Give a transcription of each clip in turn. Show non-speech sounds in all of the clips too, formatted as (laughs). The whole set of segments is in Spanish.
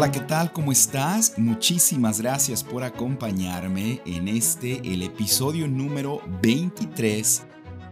Hola, ¿qué tal? ¿Cómo estás? Muchísimas gracias por acompañarme en este, el episodio número 23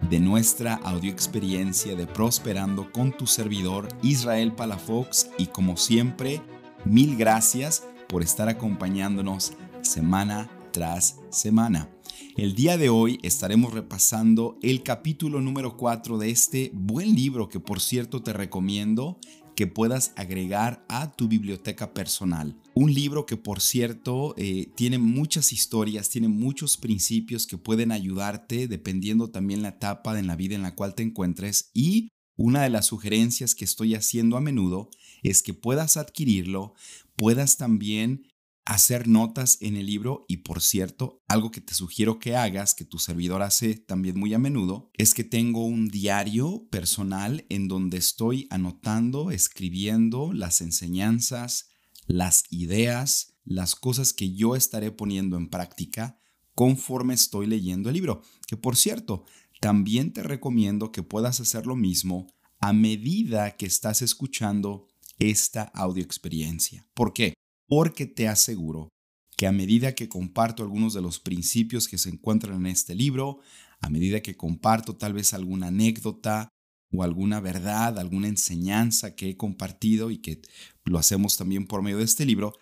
de nuestra audio experiencia de Prosperando con tu servidor Israel Palafox y como siempre, mil gracias por estar acompañándonos semana tras semana. El día de hoy estaremos repasando el capítulo número 4 de este buen libro que por cierto te recomiendo que puedas agregar a tu biblioteca personal. Un libro que por cierto eh, tiene muchas historias, tiene muchos principios que pueden ayudarte dependiendo también la etapa en la vida en la cual te encuentres y una de las sugerencias que estoy haciendo a menudo es que puedas adquirirlo, puedas también hacer notas en el libro y por cierto, algo que te sugiero que hagas, que tu servidor hace también muy a menudo, es que tengo un diario personal en donde estoy anotando, escribiendo las enseñanzas, las ideas, las cosas que yo estaré poniendo en práctica conforme estoy leyendo el libro. Que por cierto, también te recomiendo que puedas hacer lo mismo a medida que estás escuchando esta audio experiencia. ¿Por qué? Porque te aseguro que a medida que comparto algunos de los principios que se encuentran en este libro, a medida que comparto tal vez alguna anécdota o alguna verdad, alguna enseñanza que he compartido y que lo hacemos también por medio de este libro,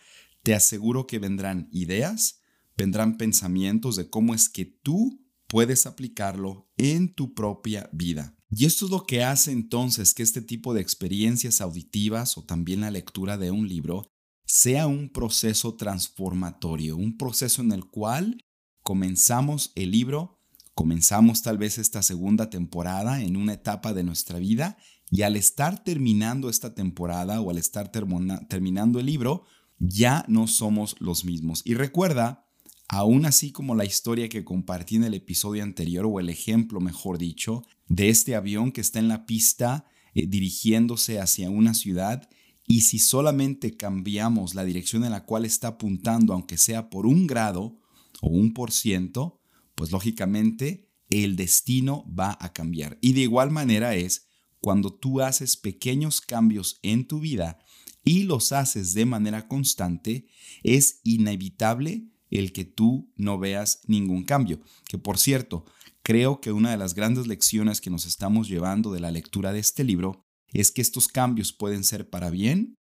te aseguro que vendrán ideas, vendrán pensamientos de cómo es que tú puedes aplicarlo en tu propia vida. Y esto es lo que hace entonces que este tipo de experiencias auditivas o también la lectura de un libro sea un proceso transformatorio, un proceso en el cual comenzamos el libro, comenzamos tal vez esta segunda temporada en una etapa de nuestra vida y al estar terminando esta temporada o al estar terminando el libro, ya no somos los mismos. Y recuerda, aún así como la historia que compartí en el episodio anterior o el ejemplo, mejor dicho, de este avión que está en la pista eh, dirigiéndose hacia una ciudad y si solamente cambiamos la dirección en la cual está apuntando, aunque sea por un grado o un por ciento, pues lógicamente el destino va a cambiar. Y de igual manera es cuando tú haces pequeños cambios en tu vida y los haces de manera constante, es inevitable el que tú no veas ningún cambio. Que por cierto, creo que una de las grandes lecciones que nos estamos llevando de la lectura de este libro es que estos cambios pueden ser para bien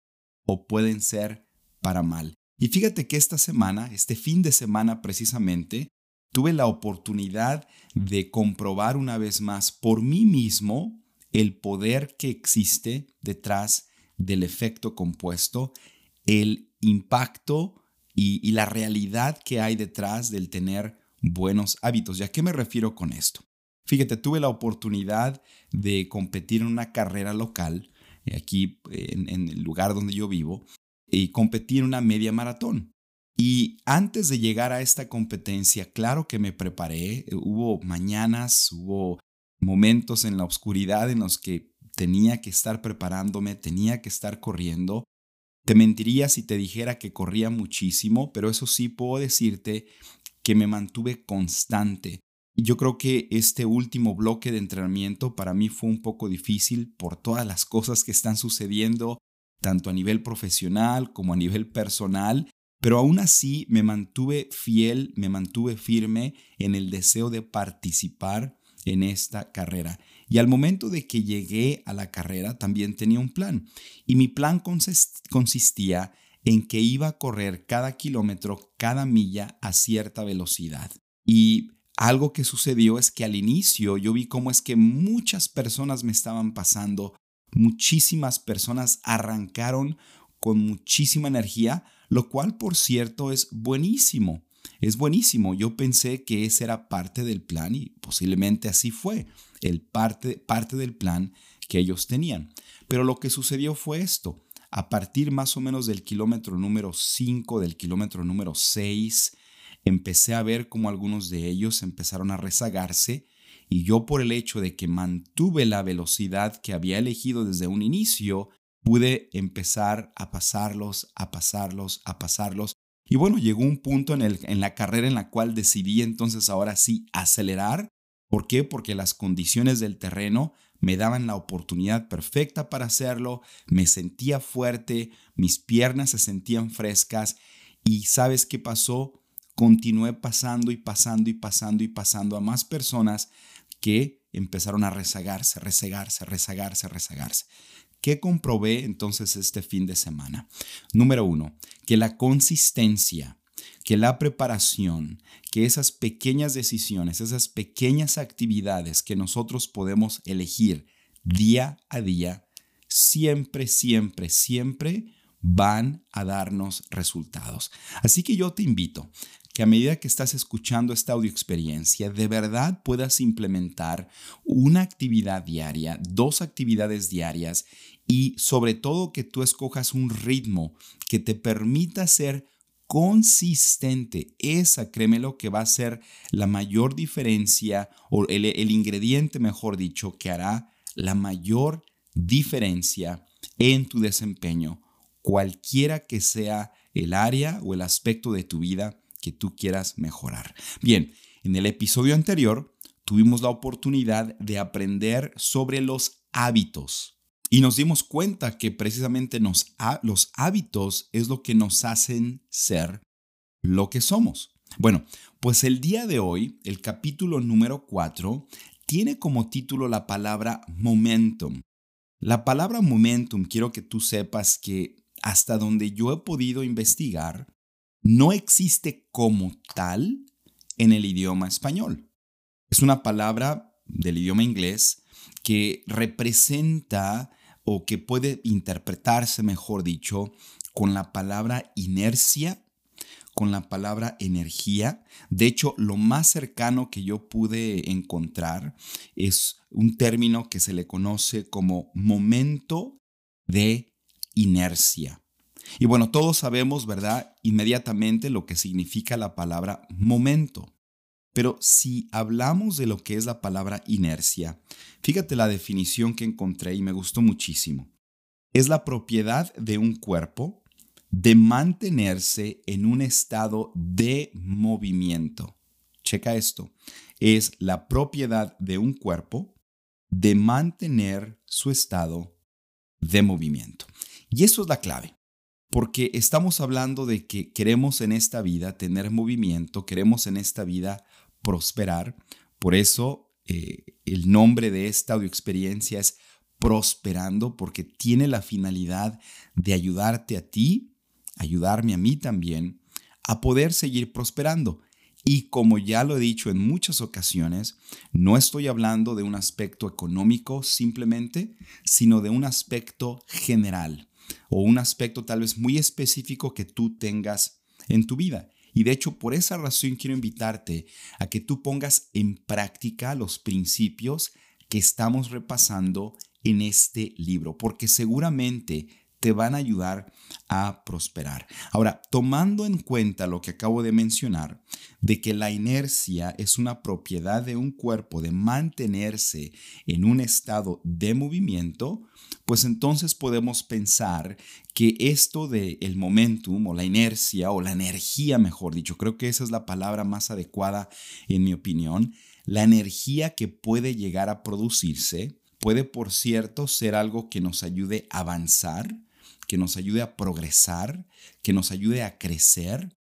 o pueden ser para mal. Y fíjate que esta semana, este fin de semana precisamente, tuve la oportunidad de comprobar una vez más por mí mismo el poder que existe detrás del efecto compuesto, el impacto y, la realidad que hay detrás del tener buenos hábitos. ¿Y a qué me refiero con esto? Fíjate, tuve la oportunidad de competir en una carrera local, eh, aquí en, el lugar donde yo vivo, y competí en una media maratón. Y antes de llegar a esta competencia, claro que me preparé, eh, hubo mañanas, hubo momentos en la oscuridad en los que tenía que estar preparándome, tenía que estar corriendo. Te mentiría si te dijera que corría muchísimo, pero eso sí puedo decirte que me mantuve constante. Yo creo que este último bloque de entrenamiento para mí fue un poco difícil por todas las cosas que están sucediendo, tanto a nivel profesional como a nivel personal, pero aún así me mantuve fiel, me mantuve firme en el deseo de participar en esta carrera. Y al momento de que llegué a la carrera también tenía un plan. Y mi plan consistía en que iba a correr cada kilómetro, cada milla a cierta velocidad. Y algo que sucedió es que al inicio yo vi cómo es que muchas personas me estaban pasando, muchísimas personas arrancaron con muchísima energía, lo cual por cierto es buenísimo. Es buenísimo. Yo pensé que ese era parte del plan y posiblemente así fue, el parte, parte del plan que ellos tenían. Pero lo que sucedió fue esto. A partir más o menos del kilómetro número 5, del kilómetro número 6, empecé a ver cómo algunos de ellos empezaron a rezagarse y yo por el hecho de que mantuve la velocidad que había elegido desde un inicio, pude empezar a pasarlos, a pasarlos, a pasarlos. Y bueno, llegó un punto en, el, en la carrera en la cual decidí entonces ahora sí acelerar. ¿Por qué? Porque las condiciones del terreno me daban la oportunidad perfecta para hacerlo, me sentía fuerte, mis piernas se sentían frescas y ¿sabes qué pasó? Continué pasando y pasando y pasando y pasando a más personas que empezaron a rezagarse, rezagarse, rezagarse, rezagarse. ¿Qué comprobé entonces este fin de semana? Número uno, que la consistencia, que la preparación, que esas pequeñas decisiones, esas pequeñas actividades que nosotros podemos elegir día a día, siempre, siempre, siempre van a darnos resultados. Así que yo te invito que a medida que estás escuchando esta audio experiencia, de verdad puedas implementar una actividad diaria, dos actividades diarias y sobre todo que tú escojas un ritmo que te permita ser consistente. Esa, créemelo, que va a ser la mayor diferencia o el, el ingrediente, mejor dicho, que hará la mayor diferencia en tu desempeño cualquiera que sea el área o el aspecto de tu vida que tú quieras mejorar. Bien, en el episodio anterior tuvimos la oportunidad de aprender sobre los hábitos y nos dimos cuenta que precisamente los hábitos es lo que nos hacen ser lo que somos. Bueno, pues el día de hoy, el capítulo número 4, tiene como título la palabra momentum. La palabra momentum, quiero que tú sepas que hasta donde yo he podido investigar, no existe como tal en el idioma español. Es una palabra del idioma inglés que representa o que puede interpretarse, mejor dicho, con la palabra inercia, con la palabra energía. De hecho, lo más cercano que yo pude encontrar es un término que se le conoce como momento de inercia. Y bueno, todos sabemos, ¿verdad? Inmediatamente lo que significa la palabra momento. Pero si hablamos de lo que es la palabra inercia, fíjate la definición que encontré y me gustó muchísimo. Es la propiedad de un cuerpo de mantenerse en un estado de movimiento. Checa esto. Es la propiedad de un cuerpo de mantener su estado de movimiento. Y eso es la clave, porque estamos hablando de que queremos en esta vida tener movimiento, queremos en esta vida prosperar. Por eso eh, el nombre de esta audioexperiencia es Prosperando, porque tiene la finalidad de ayudarte a ti, ayudarme a mí también, a poder seguir prosperando. Y como ya lo he dicho en muchas ocasiones, no estoy hablando de un aspecto económico simplemente, sino de un aspecto general o un aspecto tal vez muy específico que tú tengas en tu vida. Y de hecho, por esa razón quiero invitarte a que tú pongas en práctica los principios que estamos repasando en este libro, porque seguramente te van a ayudar a prosperar. Ahora, tomando en cuenta lo que acabo de mencionar, de que la inercia es una propiedad de un cuerpo de mantenerse en un estado de movimiento, pues entonces podemos pensar que esto de el momentum o la inercia o la energía, mejor dicho, creo que esa es la palabra más adecuada en mi opinión, la energía que puede llegar a producirse puede, por cierto, ser algo que nos ayude a avanzar, que nos ayude a progresar, que nos ayude a crecer,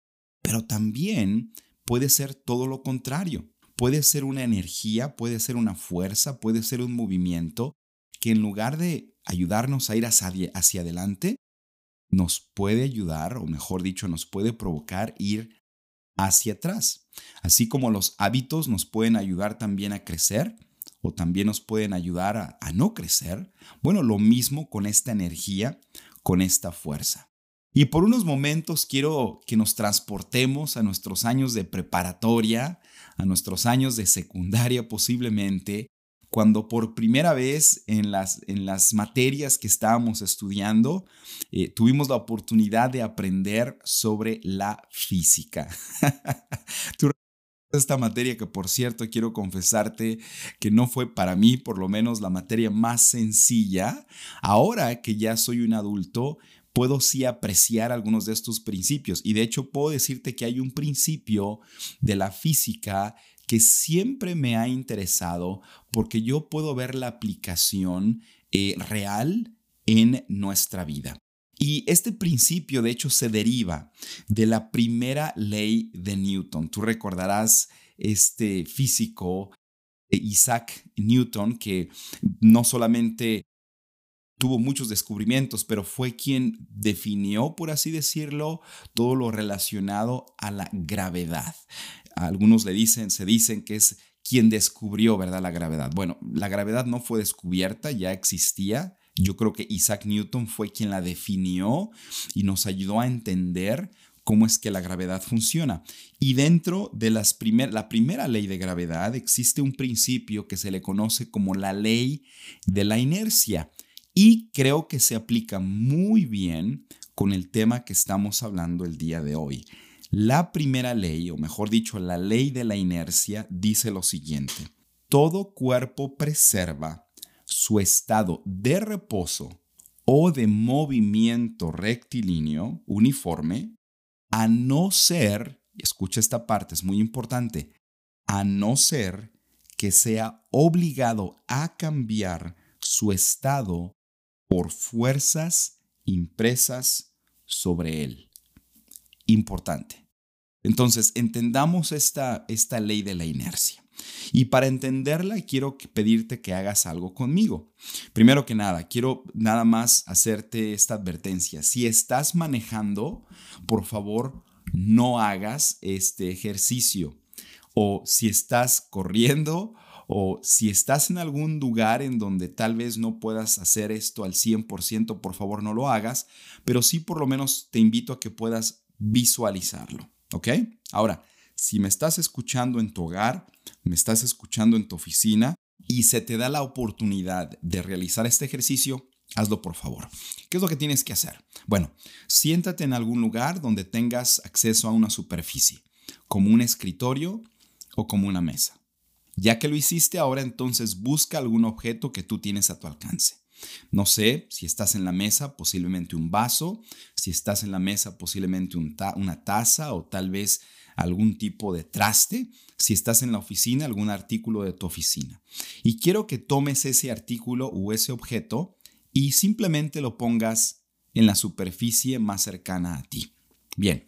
pero también puede ser todo lo contrario. Puede ser una energía, puede ser una fuerza, puede ser un movimiento que en lugar de ayudarnos a ir hacia, adelante, nos puede ayudar, o mejor dicho, nos puede provocar ir hacia atrás. Así como los hábitos nos pueden ayudar también a crecer o también nos pueden ayudar a, a no crecer, bueno, lo mismo con esta energía, con esta fuerza. Y por unos momentos quiero que nos transportemos a nuestros años de preparatoria, a nuestros años de secundaria posiblemente, cuando por primera vez en las, en las materias que estábamos estudiando eh, tuvimos la oportunidad de aprender sobre la física. (laughs) esta materia que por cierto quiero confesarte que no fue para mí por lo menos la materia más sencilla, ahora que ya soy un adulto, puedo sí apreciar algunos de estos principios y de hecho puedo decirte que hay un principio de la física que siempre me ha interesado porque yo puedo ver la aplicación eh, real en nuestra vida. Y este principio, de hecho, se deriva de la primera ley de Newton. Tú recordarás este físico eh, Isaac Newton, que no solamente tuvo muchos descubrimientos, pero fue quien definió, por así decirlo, todo lo relacionado a la gravedad. Algunos le dicen, se dicen que es quien descubrió, ¿verdad?, la gravedad. Bueno, la gravedad no fue descubierta, ya existía. Yo creo que Isaac Newton fue quien la definió y nos ayudó a entender cómo es que la gravedad funciona. Y dentro de las la primera ley de gravedad existe un principio que se le conoce como la ley de la inercia. Y creo que se aplica muy bien con el tema que estamos hablando el día de hoy. La primera ley, o mejor dicho, la ley de la inercia, dice lo siguiente. Todo cuerpo preserva su estado de reposo o de movimiento rectilíneo uniforme a no ser, escucha esta parte, es muy importante, a no ser que sea obligado a cambiar su estado por fuerzas impresas sobre él. Importante. Entonces, entendamos esta, esta ley de la inercia. Y para entenderla, quiero pedirte que hagas algo conmigo. Primero que nada, quiero nada más hacerte esta advertencia. Si estás manejando, por favor, no hagas este ejercicio. O si estás corriendo o si estás en algún lugar en donde tal vez no puedas hacer esto al 100%, por favor no lo hagas, pero sí por lo menos te invito a que puedas visualizarlo, ¿ok? Ahora, si me estás escuchando en tu hogar, me estás escuchando en tu oficina y se te da la oportunidad de realizar este ejercicio, hazlo por favor. ¿Qué es lo que tienes que hacer? Bueno, siéntate en algún lugar donde tengas acceso a una superficie, como un escritorio o como una mesa. Ya que lo hiciste, ahora entonces busca algún objeto que tú tienes a tu alcance. No sé, si estás en la mesa, posiblemente un vaso, si estás en la mesa, posiblemente una taza o tal vez algún tipo de traste, si estás en la oficina, algún artículo de tu oficina. Y quiero que tomes ese artículo o ese objeto y simplemente lo pongas en la superficie más cercana a ti. Bien,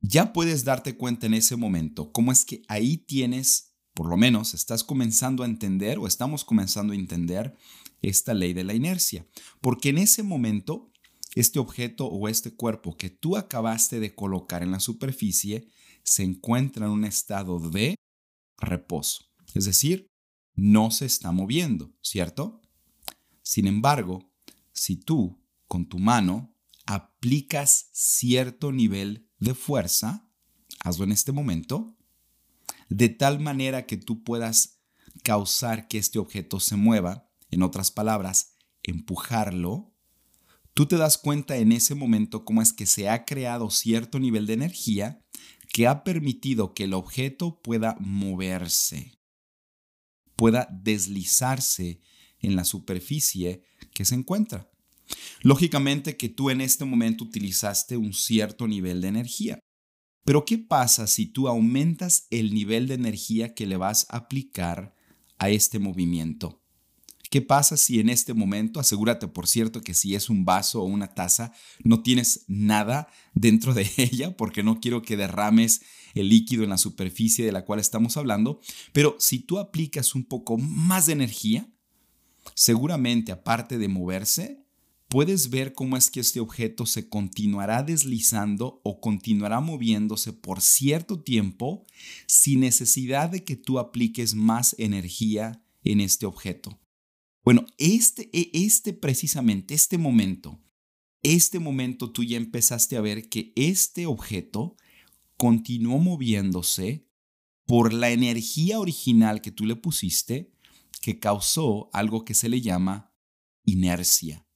ya puedes darte cuenta en ese momento cómo es que ahí tienes, por lo menos estás comenzando a entender o estamos comenzando a entender esta ley de la inercia. Porque en ese momento, este objeto o este cuerpo que tú acabaste de colocar en la superficie se encuentra en un estado de reposo. Es decir, no se está moviendo, ¿cierto? Sin embargo, si tú con tu mano aplicas cierto nivel de fuerza, hazlo en este momento, de tal manera que tú puedas causar que este objeto se mueva, en otras palabras, empujarlo, tú te das cuenta en ese momento cómo es que se ha creado cierto nivel de energía que ha permitido que el objeto pueda moverse, pueda deslizarse en la superficie que se encuentra. Lógicamente que tú en este momento utilizaste un cierto nivel de energía. Pero ¿qué pasa si tú aumentas el nivel de energía que le vas a aplicar a este movimiento? ¿Qué pasa si en este momento, asegúrate por cierto que si es un vaso o una taza, no tienes nada dentro de (laughs) ella porque no quiero que derrames el líquido en la superficie de la cual estamos hablando, pero si tú aplicas un poco más de energía, seguramente aparte de moverse, puedes ver cómo es que este objeto se continuará deslizando o continuará moviéndose por cierto tiempo sin necesidad de que tú apliques más energía en este objeto. Bueno, este, e, este precisamente, este momento, este momento tú ya empezaste a ver que este objeto continuó moviéndose por la energía original que tú le pusiste, que causó algo que se le llama inercia.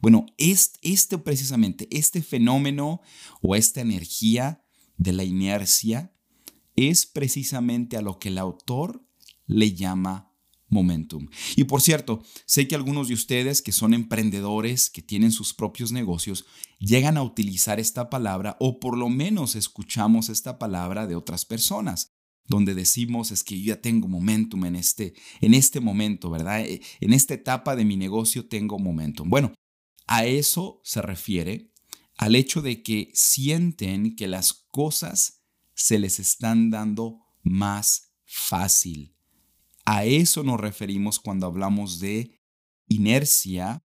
Bueno, este, este precisamente, este fenómeno o esta energía de la inercia es precisamente a lo que el autor le llama momentum. Y por cierto, sé que algunos de ustedes que son emprendedores, que tienen sus propios negocios, llegan a utilizar esta palabra o por lo menos escuchamos esta palabra de otras personas. donde decimos es que yo ya tengo momentum en este, en este momento, ¿verdad? Eh, en esta etapa de mi negocio tengo momentum. Bueno, a eso se refiere al hecho de que sienten que las cosas se les están dando más fácil. A eso nos referimos cuando hablamos de inercia,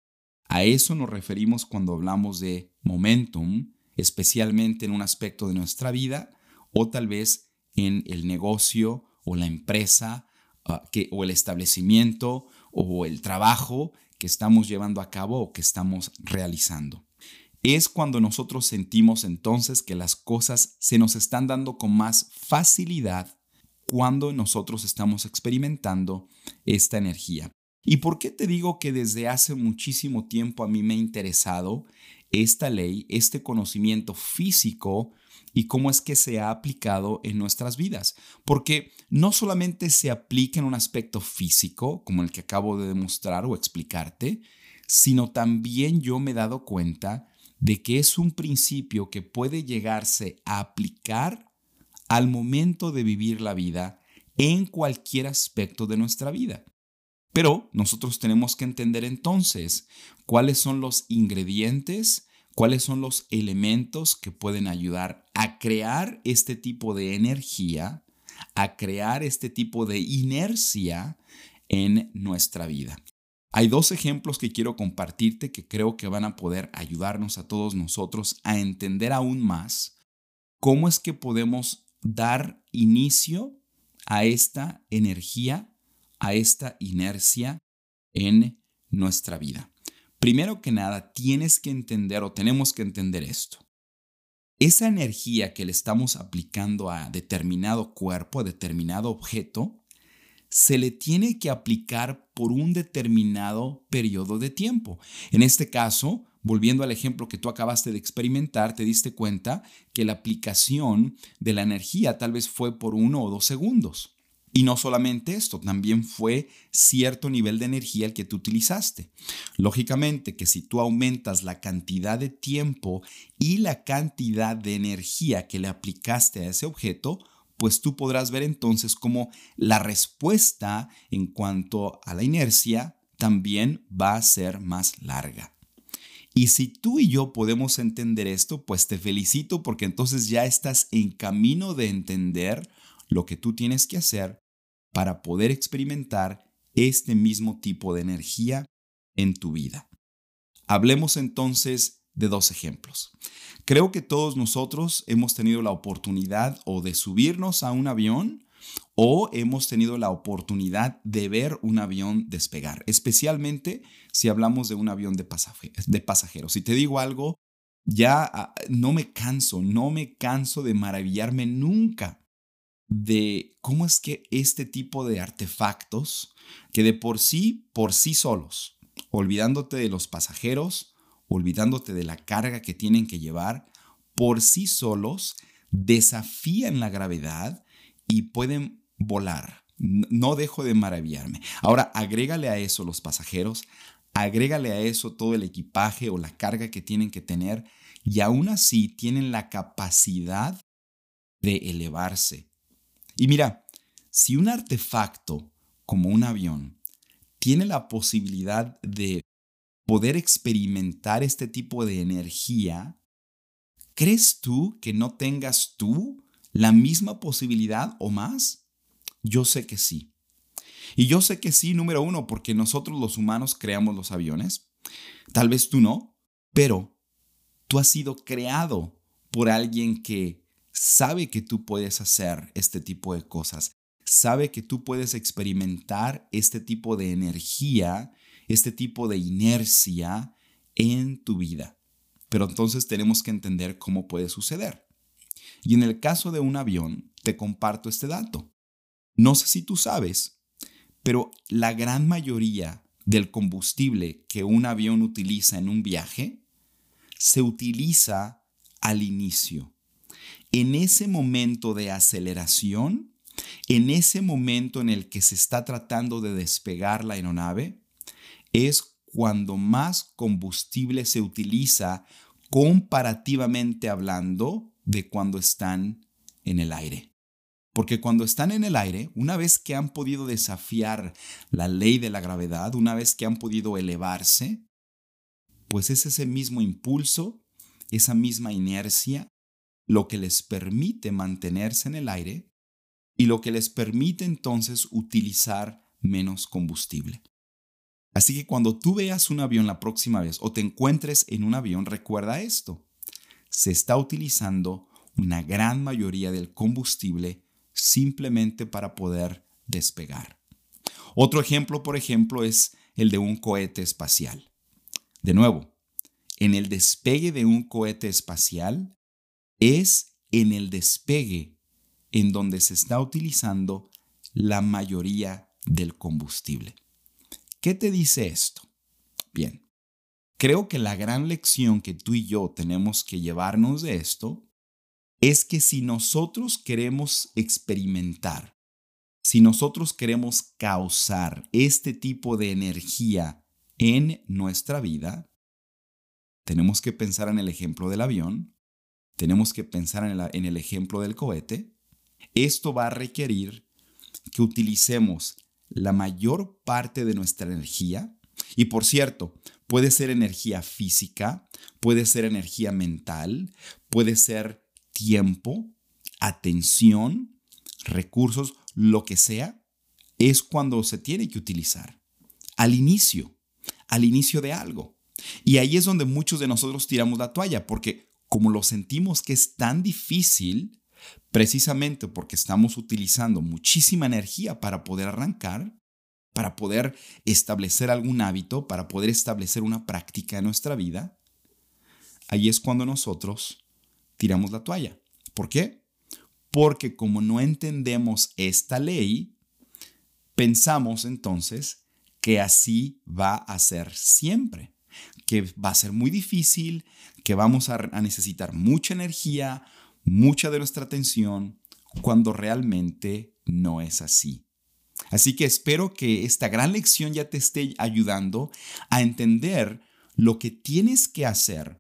a eso nos referimos cuando hablamos de momentum, especialmente en un aspecto de nuestra vida o tal vez en el negocio o la empresa ah, o el establecimiento o el trabajo que estamos llevando a cabo o que estamos realizando. Es cuando nosotros sentimos entonces que las cosas se nos están dando con más facilidad cuando nosotros estamos experimentando esta energía. ¿Y por qué te digo que desde hace muchísimo tiempo a mí me ha interesado esta ley, este conocimiento físico y cómo es que se ha aplicado en nuestras vidas. Porque no solamente se aplica en un aspecto físico, como el que acabo de demostrar o explicarte, sino también yo me he dado cuenta de que es un principio que puede llegarse a aplicar al momento de vivir la vida en cualquier aspecto de nuestra vida. Pero nosotros tenemos que entender entonces cuáles son los ingredientes cuáles son los elementos que pueden ayudar a crear este tipo de energía, a crear este tipo de inercia en nuestra vida. Hay dos ejemplos que quiero compartirte que creo que van a poder ayudarnos a todos nosotros a entender aún más cómo es que podemos dar inicio a esta energía, a esta inercia en nuestra vida. Primero que nada, tienes que entender o tenemos que entender esto. Esa energía que le estamos aplicando a determinado cuerpo, a determinado objeto, se le tiene que aplicar por un determinado periodo de tiempo. En este caso, volviendo al ejemplo que tú acabaste de experimentar, te diste cuenta que la aplicación de la energía tal vez fue por uno o dos segundos. Y no solamente esto, también fue cierto nivel de energía el que tú utilizaste. Lógicamente que si tú aumentas la cantidad de tiempo y la cantidad de energía que le aplicaste a ese objeto, pues tú podrás ver entonces cómo la respuesta en cuanto a la inercia también va a ser más larga. Y si tú y yo podemos entender esto, pues te felicito porque entonces ya estás en camino de entender lo que tú tienes que hacer para poder experimentar este mismo tipo de energía en tu vida. Hablemos entonces de dos ejemplos. Creo que todos nosotros hemos tenido la oportunidad o de subirnos a un avión o hemos tenido la oportunidad de ver un avión despegar, especialmente si hablamos de un avión de, pasajeros. Si te digo algo, ya ah, no me canso, no me canso de maravillarme nunca de cómo es que este tipo de artefactos, que de por sí, por sí solos, olvidándote de los pasajeros, olvidándote de la carga que tienen que llevar, por sí solos desafían la gravedad y pueden volar. No dejo de maravillarme. Ahora, agrégale a eso los pasajeros, agrégale a eso todo el equipaje o la carga que tienen que tener y aún así tienen la capacidad de elevarse, y mira, si un artefacto como un avión tiene la posibilidad de poder experimentar este tipo de energía, ¿crees tú que no tengas tú la misma posibilidad o más? Yo sé que sí. Y yo sé que sí, número uno, porque nosotros los humanos creamos los aviones. Tal vez tú no, pero tú has sido creado por alguien que sabe que tú puedes hacer este tipo de cosas, sabe que tú puedes experimentar este tipo de energía, este tipo de inercia en tu vida. Pero entonces tenemos que entender cómo puede suceder. Y en el caso de un avión, te comparto este dato. No sé si tú sabes, pero la gran mayoría del combustible que un avión utiliza en un viaje se utiliza al inicio en ese momento de aceleración, en ese momento en el que se está tratando de despegar la aeronave, es cuando más combustible se utiliza comparativamente hablando de cuando están en el aire. Porque cuando están en el aire, una vez que han podido desafiar la ley de la gravedad, una vez que han podido elevarse, pues es ese mismo impulso, esa misma inercia, lo que les permite mantenerse en el aire y lo que les permite entonces utilizar menos combustible. Así que cuando tú veas un avión la próxima vez o te encuentres en un avión, recuerda esto. Se está utilizando una gran mayoría del combustible simplemente para poder despegar. Otro ejemplo, por ejemplo, es el de un cohete espacial. De nuevo, en el despegue de un cohete espacial es en el despegue en donde se está utilizando la mayoría del combustible. ¿Qué te dice esto? Bien, creo que la gran lección que tú y yo tenemos que llevarnos de esto es que si nosotros queremos experimentar, si nosotros queremos causar este tipo de energía en nuestra vida, tenemos que pensar en el ejemplo del avión, tenemos que pensar en, el ejemplo del cohete. Esto va a requerir que utilicemos la mayor parte de nuestra energía. Y por cierto, puede ser energía física, puede ser energía mental, puede ser tiempo, atención, recursos, lo que sea, es cuando se tiene que utilizar. Al inicio, al inicio de algo. Y ahí es donde muchos de nosotros tiramos la toalla, porque como lo sentimos que es tan difícil, precisamente porque estamos utilizando muchísima energía para poder arrancar, para poder establecer algún hábito, para poder establecer una práctica en nuestra vida, ahí es cuando nosotros tiramos la toalla. ¿Por qué? Porque como no entendemos esta ley, pensamos entonces que así va a ser siempre, que va a ser muy difícil, que vamos a, necesitar mucha energía, mucha de nuestra atención, cuando realmente no es así. Así que espero que esta gran lección ya te esté ayudando a entender lo que tienes que hacer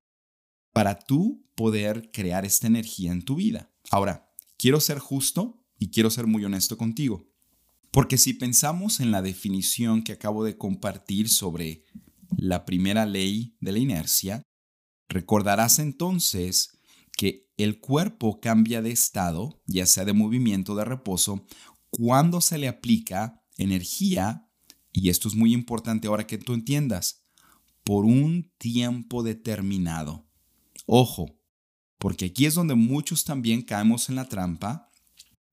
para tú poder crear esta energía en tu vida. Ahora, quiero ser justo y quiero ser muy honesto contigo. Porque si pensamos en la definición que acabo de compartir sobre la primera ley de la inercia, recordarás entonces que el cuerpo cambia de estado, ya sea de movimiento de reposo, cuando se le aplica energía, y esto es muy importante ahora que tú entiendas, por un tiempo determinado. Ojo, porque aquí es donde muchos también caemos en la trampa,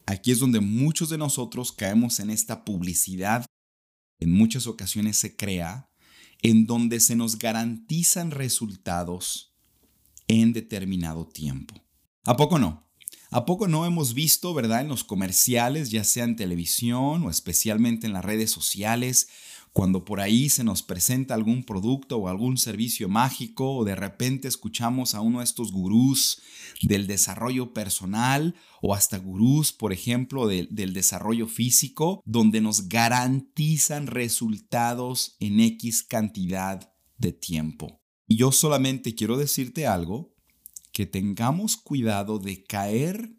aquí es donde muchos de nosotros caemos en esta publicidad, en muchas ocasiones se crea, en donde se nos garantizan resultados en determinado tiempo. ¿A poco no? ¿A poco no hemos visto, verdad, en los comerciales, ya sea en televisión o especialmente en las redes sociales, cuando por ahí se nos presenta algún producto o algún servicio mágico o de repente escuchamos a uno de estos gurús del desarrollo personal o hasta gurús, por ejemplo, del desarrollo físico, donde nos garantizan resultados en X cantidad de tiempo. Y yo solamente quiero decirte algo, que tengamos cuidado de caer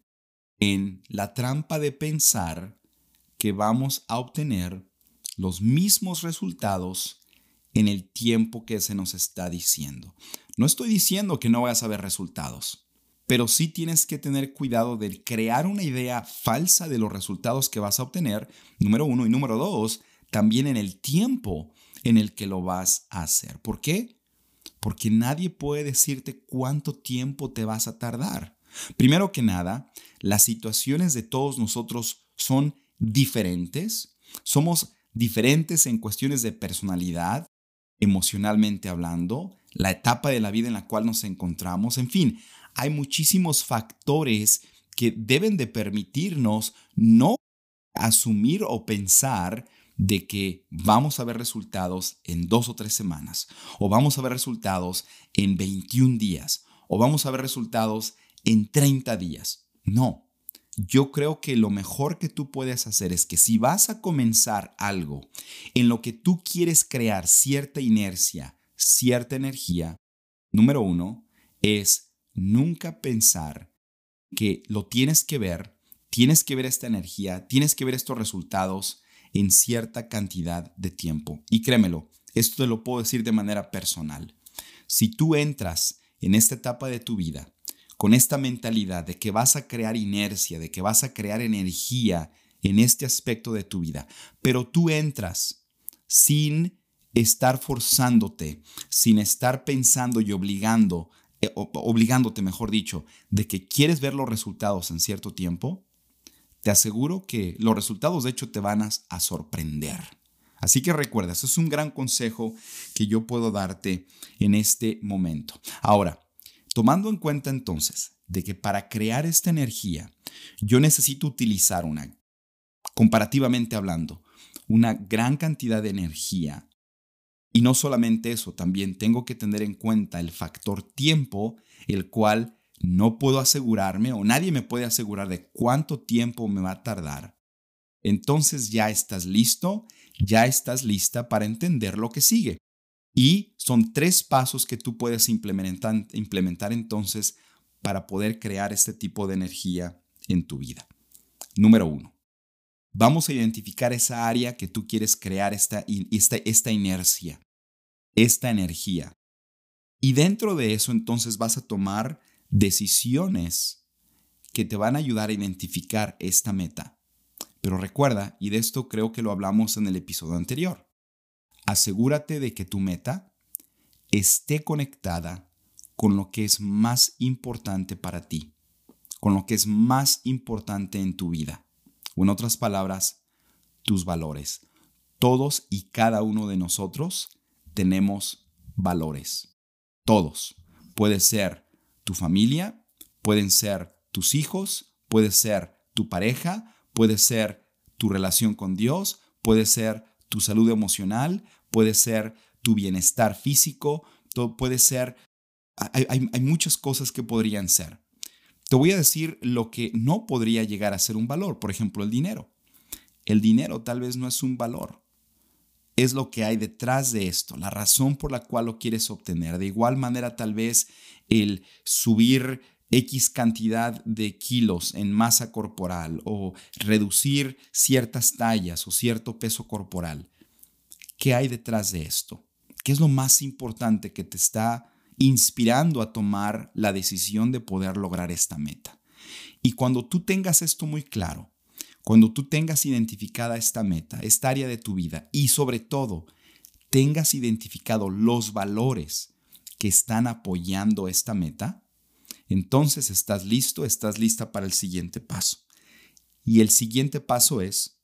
en la trampa de pensar que vamos a obtener los mismos resultados en el tiempo que se nos está diciendo. No estoy diciendo que no vayas a ver resultados, pero sí tienes que tener cuidado de crear una idea falsa de los resultados que vas a obtener, número uno, y número dos, también en el tiempo en el que lo vas a hacer. ¿Por qué? Porque nadie puede decirte cuánto tiempo te vas a tardar. Primero que nada, las situaciones de todos nosotros son diferentes. Somos diferentes en cuestiones de personalidad, emocionalmente hablando, la etapa de la vida en la cual nos encontramos, en fin, hay muchísimos factores que deben de permitirnos no asumir o pensar de que vamos a ver resultados en dos o tres semanas, o vamos a ver resultados en 21 días, o vamos a ver resultados en 30 días. No, yo creo que lo mejor que tú puedes hacer es que si vas a comenzar algo en lo que tú quieres crear cierta inercia, cierta energía, número uno, es nunca pensar que lo tienes que ver tienes que ver esta energía, tienes que ver estos resultados en cierta cantidad de tiempo. Y créemelo, esto te lo puedo decir de manera personal. Si tú entras en esta etapa de tu vida con esta mentalidad de que vas a crear inercia, de que vas a crear energía en este aspecto de tu vida, pero tú entras sin estar forzándote, sin estar pensando y obligando, eh, obligándote, mejor dicho, de que quieres ver los resultados en cierto tiempo, te aseguro que los resultados de hecho te van a, sorprender. Así que recuerda, eso es un gran consejo que yo puedo darte en este momento. Ahora, tomando en cuenta entonces de que para crear esta energía yo necesito utilizar una, comparativamente hablando, una gran cantidad de energía. Y no solamente eso, también tengo que tener en cuenta el factor tiempo, el cual no puedo asegurarme o nadie me puede asegurar de cuánto tiempo me va a tardar, entonces ya estás listo, ya estás lista para entender lo que sigue. Y son tres pasos que tú puedes implementar, implementar entonces para poder crear este tipo de energía en tu vida. Número uno, vamos a identificar esa área que tú quieres crear, esta, esta, esta inercia, esta energía. Y dentro de eso entonces vas a tomar decisiones que te van a ayudar a identificar esta meta. Pero recuerda, y de esto creo que lo hablamos en el episodio anterior, asegúrate de que tu meta esté conectada con lo que es más importante para ti, con lo que es más importante en tu vida. O en otras palabras, tus valores. Todos y cada uno de nosotros tenemos valores. Todos. Puede ser tu familia, pueden ser tus hijos, puede ser tu pareja, puede ser tu relación con Dios, puede ser tu salud emocional, puede ser tu bienestar físico, puede ser, hay, hay muchas cosas que podrían ser. Te voy a decir lo que no podría llegar a ser un valor, por ejemplo, el dinero. El dinero tal vez no es un valor, es lo que hay detrás de esto, la razón por la cual lo quieres obtener. De igual manera, tal vez el subir X cantidad de kilos en masa corporal o reducir ciertas tallas o cierto peso corporal. ¿Qué hay detrás de esto? ¿Qué es lo más importante que te está inspirando a tomar la decisión de poder lograr esta meta? Y cuando tú tengas esto muy claro, cuando tú tengas identificada esta meta, esta área de tu vida y sobre todo tengas identificado los valores que están apoyando esta meta, entonces estás listo, estás lista para el siguiente paso. Y el siguiente paso es,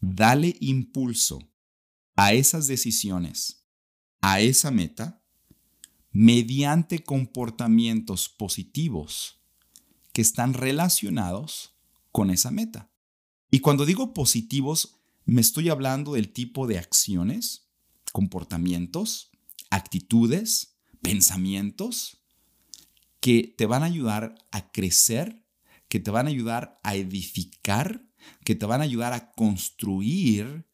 dale impulso a esas decisiones, a esa meta, mediante comportamientos positivos que están relacionados con esa meta. Y cuando digo positivos, me estoy hablando del tipo de acciones, comportamientos, actitudes, pensamientos que te van a ayudar a crecer, que te van a ayudar a edificar, que te van a ayudar a construir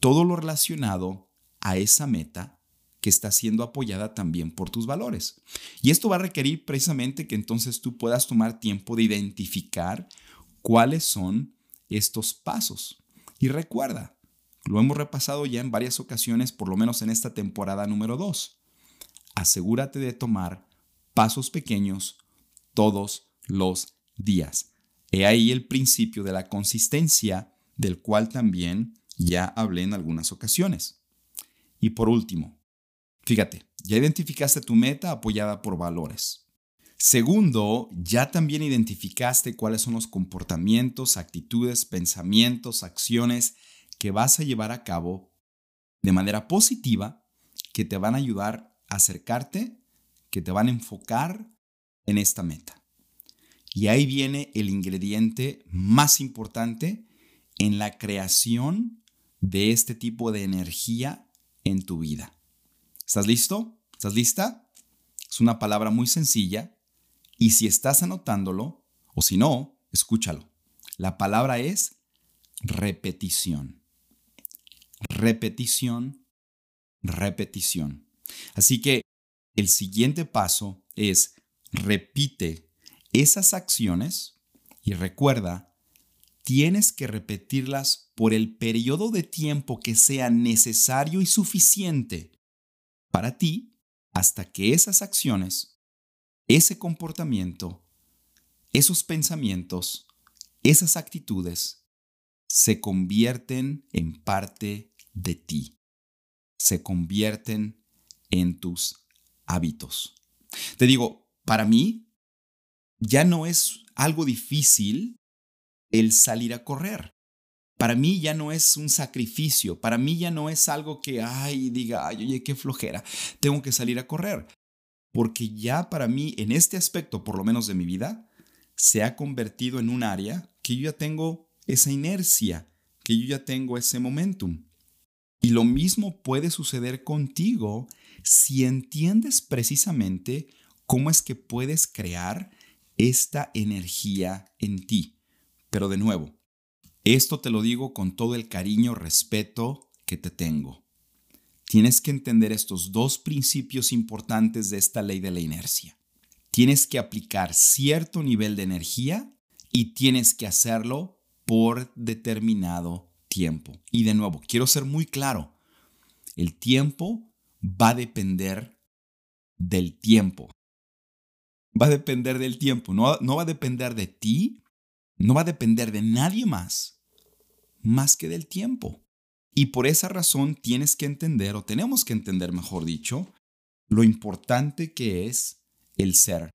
todo lo relacionado a esa meta que está siendo apoyada también por tus valores. Y esto va a requerir precisamente que entonces tú puedas tomar tiempo de identificar cuáles son estos pasos. Y recuerda, lo hemos repasado ya en varias ocasiones, por lo menos en esta temporada número 2. Asegúrate de tomar pasos pequeños todos los días. He ahí el principio de la consistencia, del cual también ya hablé en algunas ocasiones. Y por último, fíjate, ya identificaste tu meta apoyada por valores. Segundo, ya también identificaste cuáles son los comportamientos, actitudes, pensamientos, acciones que vas a llevar a cabo de manera positiva que te van a ayudar acercarte, que te van a enfocar en esta meta. Y ahí viene el ingrediente más importante en la creación de este tipo de energía en tu vida. ¿Estás listo? ¿Estás lista? Es una palabra muy sencilla, y si estás anotándolo, o si no, escúchalo. La palabra es repetición. Repetición, repetición. Así que el siguiente paso es repite esas acciones y recuerda tienes que repetirlas por el periodo de tiempo que sea necesario y suficiente para ti hasta que esas acciones, ese comportamiento, esos pensamientos, esas actitudes se convierten en parte de ti, se convierten en tus hábitos. Te digo, para mí ya no es algo difícil el salir a correr. Para mí ya no es un sacrificio, para mí ya no es algo que, ay, diga, ay, oye, qué flojera, tengo que salir a correr. Porque ya para mí, en este aspecto, por lo menos de mi vida, se ha convertido en un área que yo ya tengo esa inercia, que yo ya tengo ese momentum. Y lo mismo puede suceder contigo si entiendes precisamente cómo es que puedes crear esta energía en ti. Pero de nuevo, esto te lo digo con todo el cariño, respeto que te tengo. Tienes que entender estos dos principios importantes de esta ley de la inercia. Tienes que aplicar cierto nivel de energía y tienes que hacerlo por determinado tiempo. Y de nuevo, quiero ser muy claro, el tiempo va a depender del tiempo. Va a depender del tiempo, no, no va a depender de ti, no va a depender de nadie más, más que del tiempo. Y por esa razón tienes que entender, o tenemos que entender, mejor dicho, lo importante que es el ser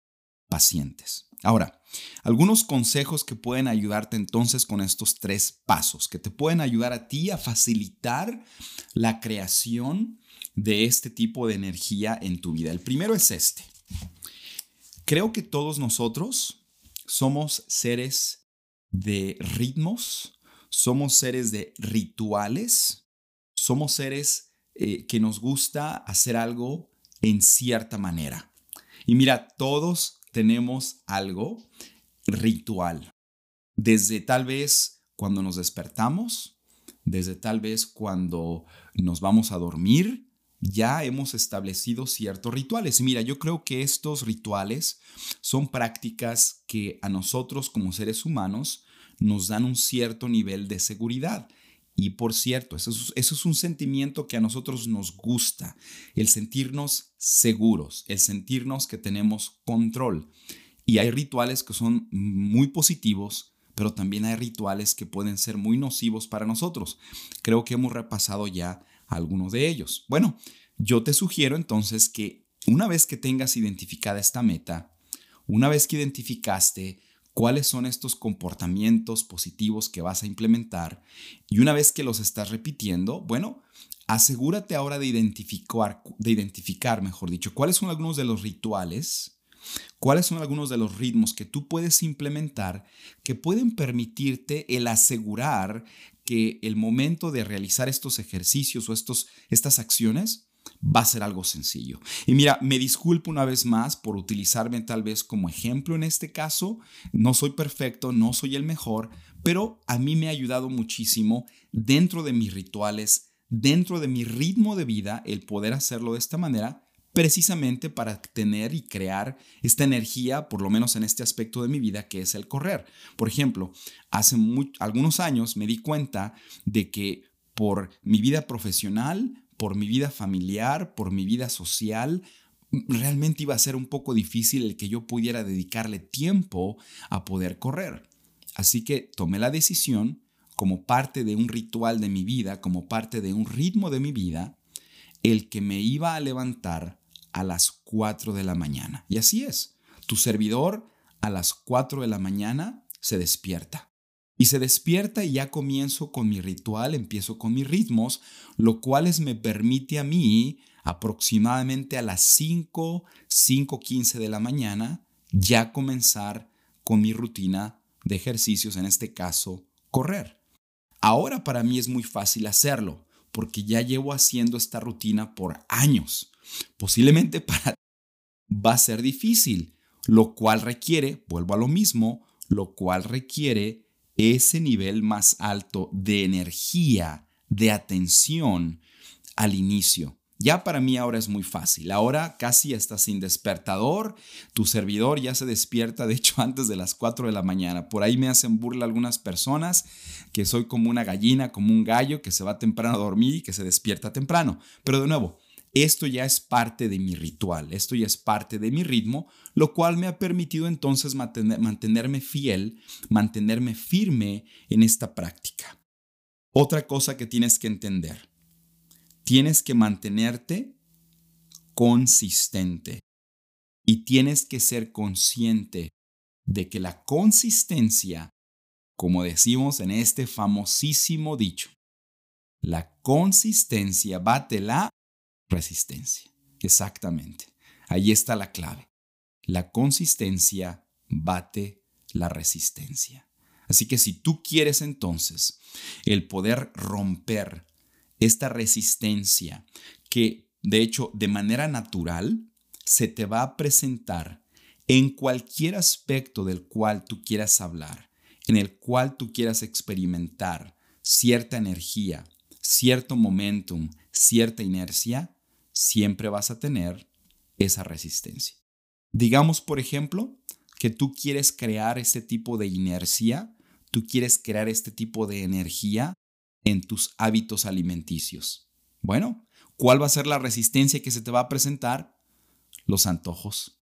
pacientes. Ahora, algunos consejos que pueden ayudarte entonces con estos tres pasos, que te pueden ayudar a ti a facilitar la creación de este tipo de energía en tu vida. El primero es este. Creo que todos nosotros somos seres de ritmos, somos seres de rituales, somos seres eh, que nos gusta hacer algo en cierta manera. Y mira, todos tenemos algo ritual. Desde tal vez cuando nos despertamos, desde tal vez cuando nos vamos a dormir, ya hemos establecido ciertos rituales. Mira, yo creo que estos rituales son prácticas que a nosotros como seres humanos nos dan un cierto nivel de seguridad. Y por cierto, eso es, un sentimiento que a nosotros nos gusta, el sentirnos seguros, el sentirnos que tenemos control. Y hay rituales que son muy positivos, pero también hay rituales que pueden ser muy nocivos para nosotros. Creo que hemos repasado ya algunos de ellos. Bueno, yo te sugiero entonces que una vez que tengas identificada esta meta, una vez que identificaste cuáles son estos comportamientos positivos que vas a implementar y una vez que los estás repitiendo, bueno, asegúrate ahora de identificar, de identificar, mejor dicho, cuáles son algunos de los rituales, cuáles son algunos de los ritmos que tú puedes implementar que pueden permitirte el asegurar que el momento de realizar estos ejercicios o estos, estas acciones va a ser algo sencillo. Y mira, me disculpo una vez más por utilizarme tal vez como ejemplo en este caso. No soy perfecto, no soy el mejor, pero a mí me ha ayudado muchísimo dentro de mis rituales, dentro de mi ritmo de vida, el poder hacerlo de esta manera precisamente para tener y crear esta energía, por lo menos en este aspecto de mi vida, que es el correr. Por ejemplo, hace algunos años me di cuenta de que por mi vida profesional, por mi vida familiar, por mi vida social, realmente iba a ser un poco difícil el que yo pudiera dedicarle tiempo a poder correr. Así que tomé la decisión, como parte de un ritual de mi vida, como parte de un ritmo de mi vida, el que me iba a levantar a las 4 de la mañana. Y así es, tu servidor a las 4 de la mañana se despierta. Y se despierta y ya comienzo con mi ritual, empiezo con mis ritmos, lo cual me permite a mí aproximadamente a las 5, 5.15 de la mañana ya comenzar con mi rutina de ejercicios, en este caso, correr. Ahora para mí es muy fácil hacerlo, porque ya llevo haciendo esta rutina por años. Posiblemente (laughs) para va a ser difícil, lo cual requiere, vuelvo a lo mismo, lo cual requiere ese nivel más alto de energía, de atención al inicio. Ya para mí ahora es muy fácil. Ahora casi está sin despertador. Tu servidor ya se despierta, de hecho, (laughs) antes de las 4 de la mañana. Por ahí me hacen burla algunas personas que soy como una gallina, como un gallo que se va temprano a dormir y que se despierta temprano. Pero de nuevo, esto ya es parte de mi ritual, esto ya es parte de mi ritmo, lo cual me ha permitido entonces mantenerme fiel, mantenerme firme en esta práctica. Otra cosa que tienes que entender tienes que mantenerte consistente y tienes que ser consciente de que la consistencia, como decimos en este famosísimo dicho, la consistencia bate la resistencia. Exactamente. Ahí está la clave. La consistencia bate la resistencia. Así que si tú quieres entonces el poder romper esta resistencia que de hecho de manera natural se te va a presentar en cualquier aspecto del cual tú quieras hablar, en el cual tú quieras experimentar cierta energía, cierto momentum, cierta inercia, siempre vas a tener esa resistencia. Digamos, por ejemplo, que tú quieres crear este tipo de inercia, tú quieres crear este tipo de energía en tus hábitos alimenticios. Bueno, ¿cuál va a ser la resistencia que se te va a presentar? Los antojos.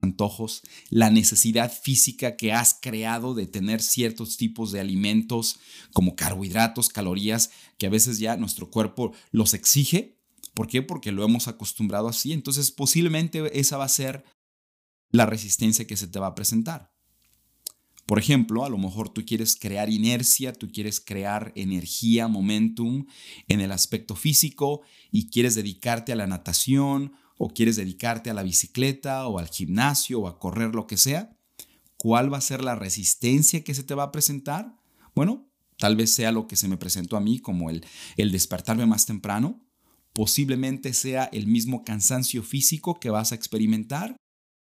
Antojos, la necesidad física que has creado de tener ciertos tipos de alimentos como carbohidratos, calorías, que a veces ya nuestro cuerpo los exige. ¿Por qué? Porque lo hemos acostumbrado así. Entonces posiblemente esa va a ser la resistencia que se te va a presentar. Por ejemplo, a lo mejor tú quieres crear inercia, tú quieres crear energía, momentum en el aspecto físico y quieres dedicarte a la natación o quieres dedicarte a la bicicleta o al gimnasio o a correr lo que sea. ¿Cuál va a ser la resistencia que se te va a presentar? Bueno, tal vez sea lo que se me presentó a mí como el, el despertarme más temprano. Posiblemente sea el mismo cansancio físico que vas a experimentar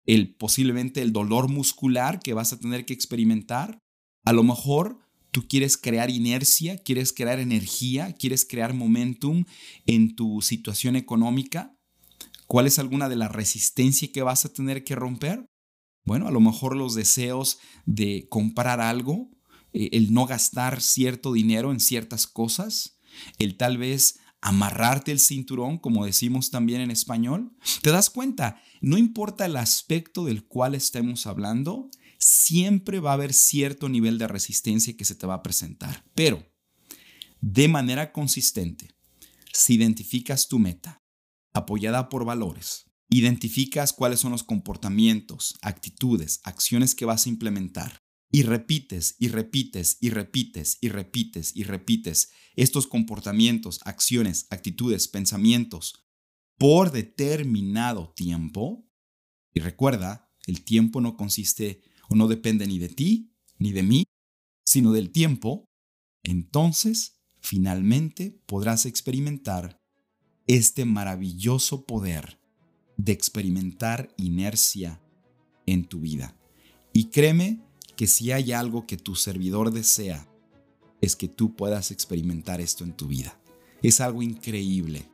el posiblemente el dolor muscular que vas a tener que experimentar. A lo mejor tú quieres crear inercia, quieres crear energía, quieres crear momentum en tu situación económica. ¿Cuál es alguna de la resistencia que vas a tener que romper? Bueno, a lo mejor los deseos de comprar algo, eh, el no gastar cierto dinero en ciertas cosas, el tal vez amarrarte el cinturón, como decimos también en español. ¿Te das cuenta? No importa el aspecto del cual estemos hablando, siempre va a haber cierto nivel de resistencia que se te va a presentar. Pero, de manera consistente, si identificas tu meta, apoyada por valores, identificas cuáles son los comportamientos, actitudes, acciones que vas a implementar, y repites y repites y repites y repites y repites estos comportamientos, acciones, actitudes, pensamientos por determinado tiempo, y recuerda, el tiempo no consiste o no depende ni de ti ni de mí, sino del tiempo, entonces finalmente podrás experimentar este maravilloso poder de experimentar inercia en tu vida. Y créeme que si hay algo que tu servidor desea, es que tú puedas experimentar esto en tu vida. Es algo increíble.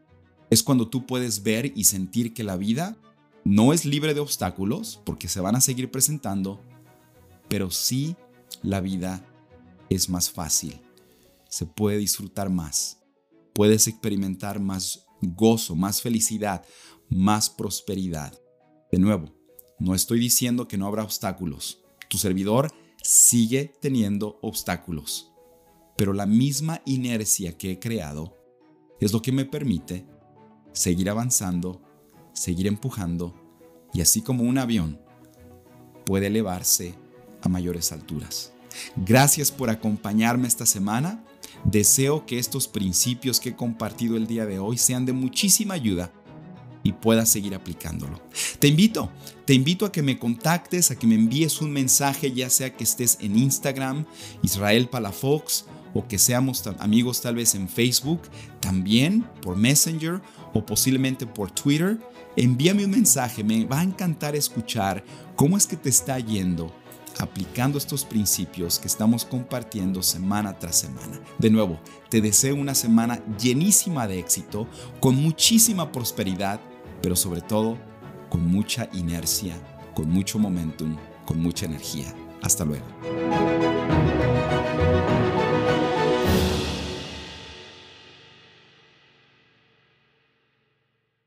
Es cuando tú puedes ver y sentir que la vida no es libre de obstáculos, porque se van a seguir presentando, pero sí la vida es más fácil. Se puede disfrutar más. Puedes experimentar más gozo, más felicidad, más prosperidad. De nuevo, no estoy diciendo que no habrá obstáculos tu servidor sigue teniendo obstáculos, pero la misma inercia que he creado es lo que me permite seguir avanzando, seguir empujando y así como un avión puede elevarse a mayores alturas. Gracias por acompañarme esta semana. Deseo que estos principios que he compartido el día de hoy sean de muchísima ayuda y puedas seguir aplicándolo. Te invito, te invito a que me contactes, a que me envíes un mensaje, ya sea que estés en Instagram, Israel Palafox, o que seamos amigos tal vez en Facebook, también por Messenger o posiblemente por Twitter. Envíame un mensaje, me va a encantar escuchar cómo es que te está yendo aplicando estos principios que estamos compartiendo semana tras semana. De nuevo, te deseo una semana llenísima de éxito, con muchísima prosperidad, pero sobre todo con mucha inercia, con mucho momentum, con mucha energía. Hasta luego.